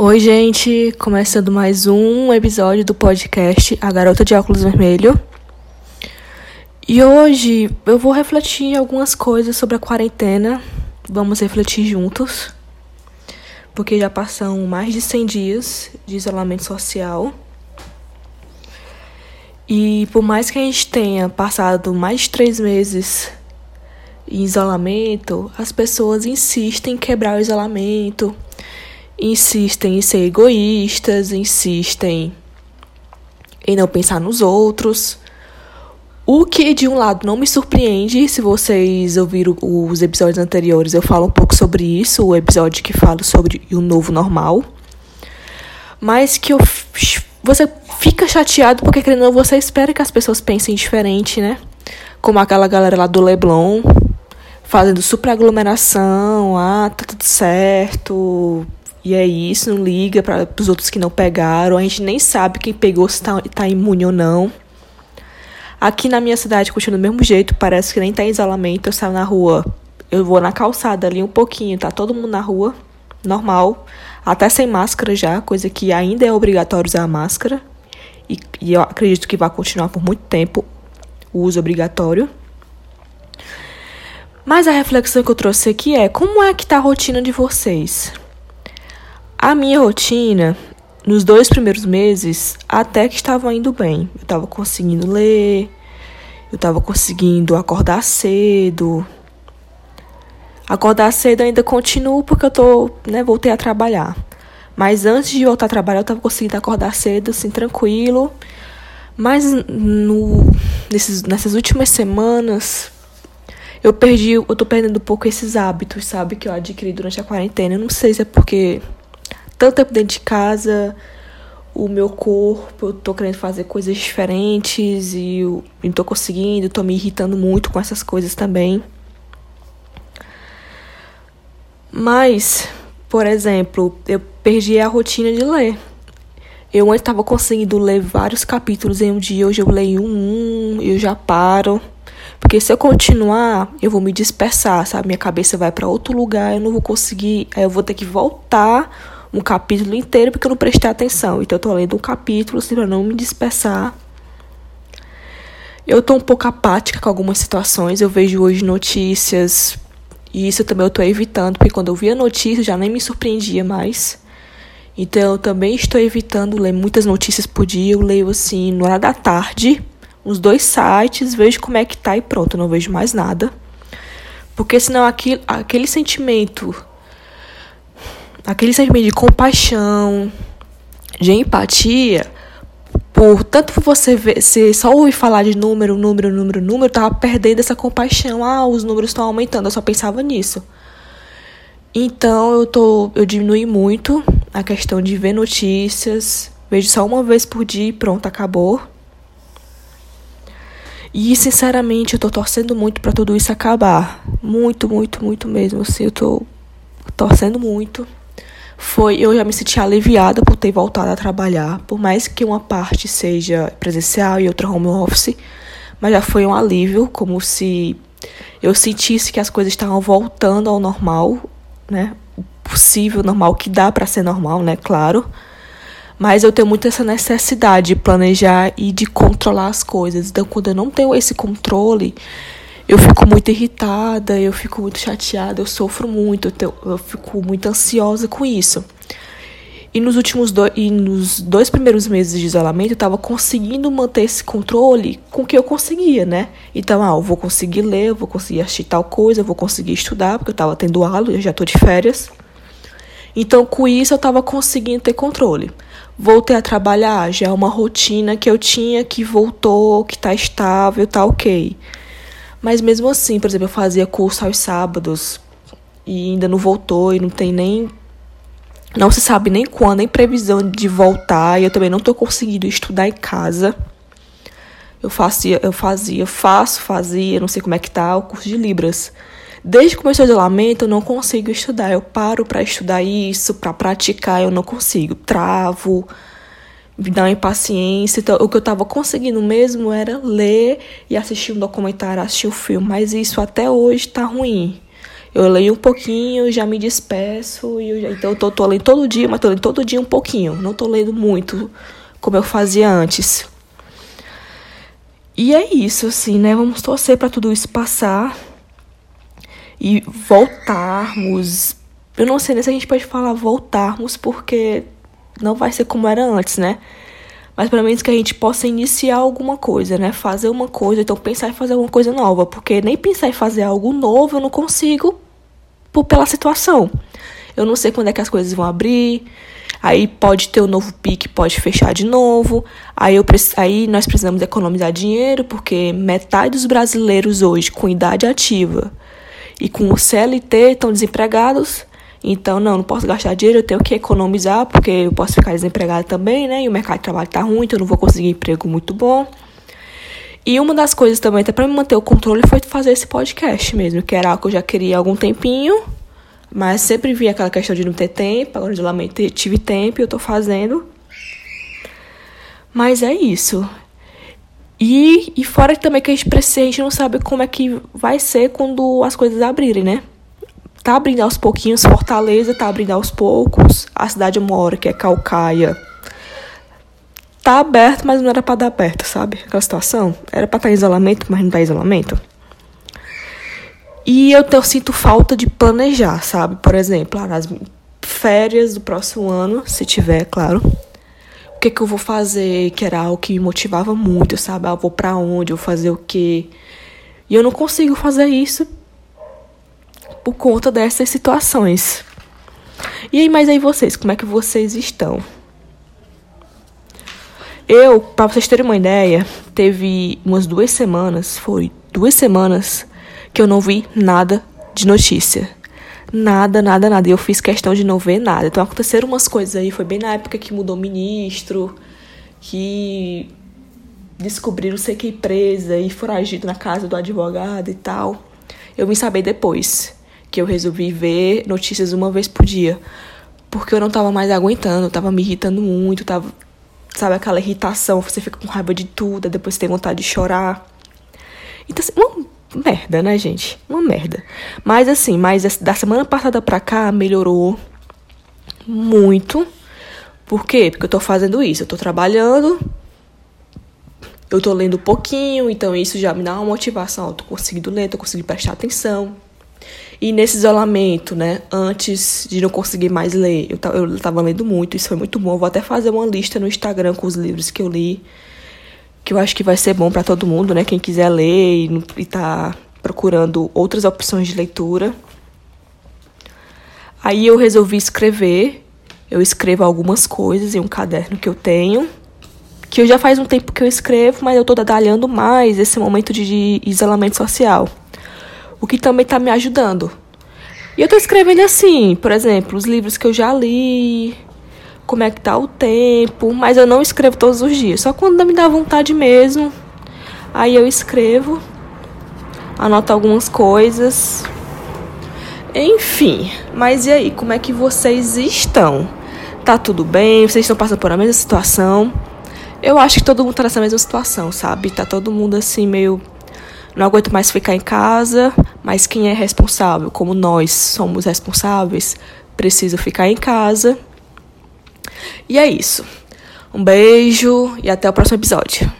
Oi, gente, começando mais um episódio do podcast A Garota de Óculos Vermelho. E hoje eu vou refletir algumas coisas sobre a quarentena. Vamos refletir juntos. Porque já passam mais de 100 dias de isolamento social. E por mais que a gente tenha passado mais de três meses em isolamento, as pessoas insistem em quebrar o isolamento insistem em ser egoístas, insistem em não pensar nos outros. O que de um lado não me surpreende, se vocês ouviram os episódios anteriores, eu falo um pouco sobre isso, o episódio que fala sobre o novo normal. Mas que eu, você fica chateado porque querendo ou não, você espera que as pessoas pensem diferente, né? Como aquela galera lá do Leblon, fazendo super aglomeração, ah, tá tudo certo, e é isso, não liga para os outros que não pegaram. A gente nem sabe quem pegou, se tá, tá imune ou não. Aqui na minha cidade continua do mesmo jeito, parece que nem tá em isolamento. Eu saio na rua, eu vou na calçada ali um pouquinho, tá todo mundo na rua, normal. Até sem máscara já, coisa que ainda é obrigatório usar máscara. E, e eu acredito que vai continuar por muito tempo o uso obrigatório. Mas a reflexão que eu trouxe aqui é: como é que tá a rotina de vocês? A minha rotina, nos dois primeiros meses, até que estava indo bem. Eu estava conseguindo ler, eu estava conseguindo acordar cedo. Acordar cedo ainda continuo porque eu tô, né, voltei a trabalhar. Mas antes de voltar a trabalhar, eu estava conseguindo acordar cedo, assim, tranquilo. Mas no, nesses, nessas últimas semanas, eu perdi, eu tô perdendo um pouco esses hábitos, sabe, que eu adquiri durante a quarentena. Eu não sei se é porque tanto tempo dentro de casa, o meu corpo, eu tô querendo fazer coisas diferentes e eu não tô conseguindo, tô me irritando muito com essas coisas também. Mas, por exemplo, eu perdi a rotina de ler. Eu antes estava conseguindo ler vários capítulos em um dia, hoje eu leio um, um, eu já paro. Porque se eu continuar, eu vou me dispersar, sabe? Minha cabeça vai para outro lugar, eu não vou conseguir, aí eu vou ter que voltar um capítulo inteiro porque eu não prestei atenção. Então eu tô lendo um capítulo assim, para não me dispersar. Eu tô um pouco apática com algumas situações. Eu vejo hoje notícias e isso também eu tô evitando, porque quando eu via notícias já nem me surpreendia mais. Então eu também estou evitando ler muitas notícias por dia. Eu leio assim, no hora da tarde, uns dois sites, vejo como é que tá e pronto, eu não vejo mais nada. Porque senão aquele, aquele sentimento aquele sentimento de compaixão, de empatia, por tanto você ver, se só ouvir falar de número, número, número, número, tava perdendo essa compaixão. Ah, os números estão aumentando, eu só pensava nisso. Então eu tô, eu diminui muito a questão de ver notícias, vejo só uma vez por dia e pronto, acabou. E sinceramente eu tô torcendo muito para tudo isso acabar. Muito, muito, muito mesmo. Assim, eu tô torcendo muito foi eu já me senti aliviada por ter voltado a trabalhar, por mais que uma parte seja presencial e outra home office, mas já foi um alívio, como se eu sentisse que as coisas estavam voltando ao normal, né? O possível normal que dá para ser normal, né, claro. Mas eu tenho muito essa necessidade de planejar e de controlar as coisas. Então, quando eu não tenho esse controle, eu fico muito irritada, eu fico muito chateada, eu sofro muito, eu, fico muito ansiosa com isso. E nos últimos dois, e nos dois primeiros meses de isolamento, eu estava conseguindo manter esse controle com o que eu conseguia, né? Então, ah, eu vou conseguir ler, eu vou conseguir assistir tal coisa, eu vou conseguir estudar, porque eu estava tendo aula, eu já estou de férias. Então, com isso, eu estava conseguindo ter controle. Voltei a trabalhar, já é uma rotina que eu tinha que voltou, que está estável, tá ok. Mas mesmo assim, por exemplo, eu fazia curso aos sábados e ainda não voltou e não tem nem. Não se sabe nem quando, nem previsão de voltar. E eu também não tô conseguindo estudar em casa. Eu fazia, eu fazia, faço, fazia, não sei como é que tá, o curso de Libras. Desde que começou o isolamento, eu não consigo estudar. Eu paro para estudar isso, para praticar, eu não consigo. Travo, uma impaciência. Então, o que eu estava conseguindo mesmo era ler e assistir um documentário, assistir um filme. Mas isso até hoje está ruim. Eu leio um pouquinho, já me despeço, e eu então eu tô, tô lendo todo dia, mas tô lendo todo dia um pouquinho. Não tô lendo muito, como eu fazia antes. E é isso, assim, né? Vamos torcer para tudo isso passar e voltarmos. Eu não sei nem se a gente pode falar voltarmos, porque não vai ser como era antes, né? Mas pelo menos que a gente possa iniciar alguma coisa, né? Fazer uma coisa, então pensar em fazer alguma coisa nova, porque nem pensar em fazer algo novo eu não consigo por, pela situação. Eu não sei quando é que as coisas vão abrir. Aí pode ter um novo pique, pode fechar de novo. Aí, eu, aí nós precisamos economizar dinheiro, porque metade dos brasileiros hoje com idade ativa e com o CLT estão desempregados. Então, não, não posso gastar dinheiro, eu tenho que economizar, porque eu posso ficar desempregado também, né? E o mercado de trabalho tá ruim, então eu não vou conseguir emprego muito bom. E uma das coisas também, até para me manter o controle, foi fazer esse podcast mesmo, que era algo que eu já queria há algum tempinho, mas sempre vi aquela questão de não ter tempo, agora lá tive tempo e eu tô fazendo. Mas é isso. E, e fora também que a gente precisa, a gente não sabe como é que vai ser quando as coisas abrirem, né? Tá abrindo aos pouquinhos, Fortaleza tá abrindo aos poucos, a cidade eu moro, que é Calcaia, tá aberto, mas não era para dar aberto, sabe? Aquela situação. Era para estar tá em isolamento, mas não tá em isolamento. E eu, eu sinto falta de planejar, sabe? Por exemplo, nas férias do próximo ano, se tiver, claro o que, que eu vou fazer, que era algo que me motivava muito, sabe? Ah, eu vou pra onde, eu vou fazer o quê. E eu não consigo fazer isso por conta dessas situações. E aí, mas aí vocês, como é que vocês estão? Eu, para vocês terem uma ideia, teve umas duas semanas, foi duas semanas, que eu não vi nada de notícia. Nada, nada, nada. E eu fiz questão de não ver nada. Então aconteceram umas coisas aí. Foi bem na época que mudou o ministro, que descobriram ser que presa e foragido na casa do advogado e tal. Eu me saber depois que eu resolvi ver notícias uma vez por dia. Porque eu não tava mais aguentando, tava me irritando muito, tava. Sabe aquela irritação, você fica com raiva de tudo, depois você tem vontade de chorar. Então, assim, uma merda, né, gente? Uma merda. Mas assim, mas da semana passada pra cá melhorou muito. Por quê? Porque eu tô fazendo isso. Eu tô trabalhando. Eu tô lendo um pouquinho, então isso já me dá uma motivação. Eu tô conseguindo ler, tô conseguindo prestar atenção. E nesse isolamento, né, antes de não conseguir mais ler, eu, eu tava lendo muito, isso foi muito bom. Eu vou até fazer uma lista no Instagram com os livros que eu li que eu acho que vai ser bom para todo mundo, né? Quem quiser ler e, e tá procurando outras opções de leitura. Aí eu resolvi escrever. Eu escrevo algumas coisas em um caderno que eu tenho. Que eu já faz um tempo que eu escrevo, mas eu tô detalhando mais esse momento de isolamento social. O que também tá me ajudando. E eu tô escrevendo assim, por exemplo, os livros que eu já li, como é que tá o tempo, mas eu não escrevo todos os dias, só quando me dá vontade mesmo. Aí eu escrevo, anoto algumas coisas. Enfim, mas e aí, como é que vocês estão? Tá tudo bem? Vocês estão passando por a mesma situação? Eu acho que todo mundo tá nessa mesma situação, sabe? Tá todo mundo assim meio não aguento mais ficar em casa, mas quem é responsável, como nós somos responsáveis, precisa ficar em casa. E é isso. Um beijo e até o próximo episódio.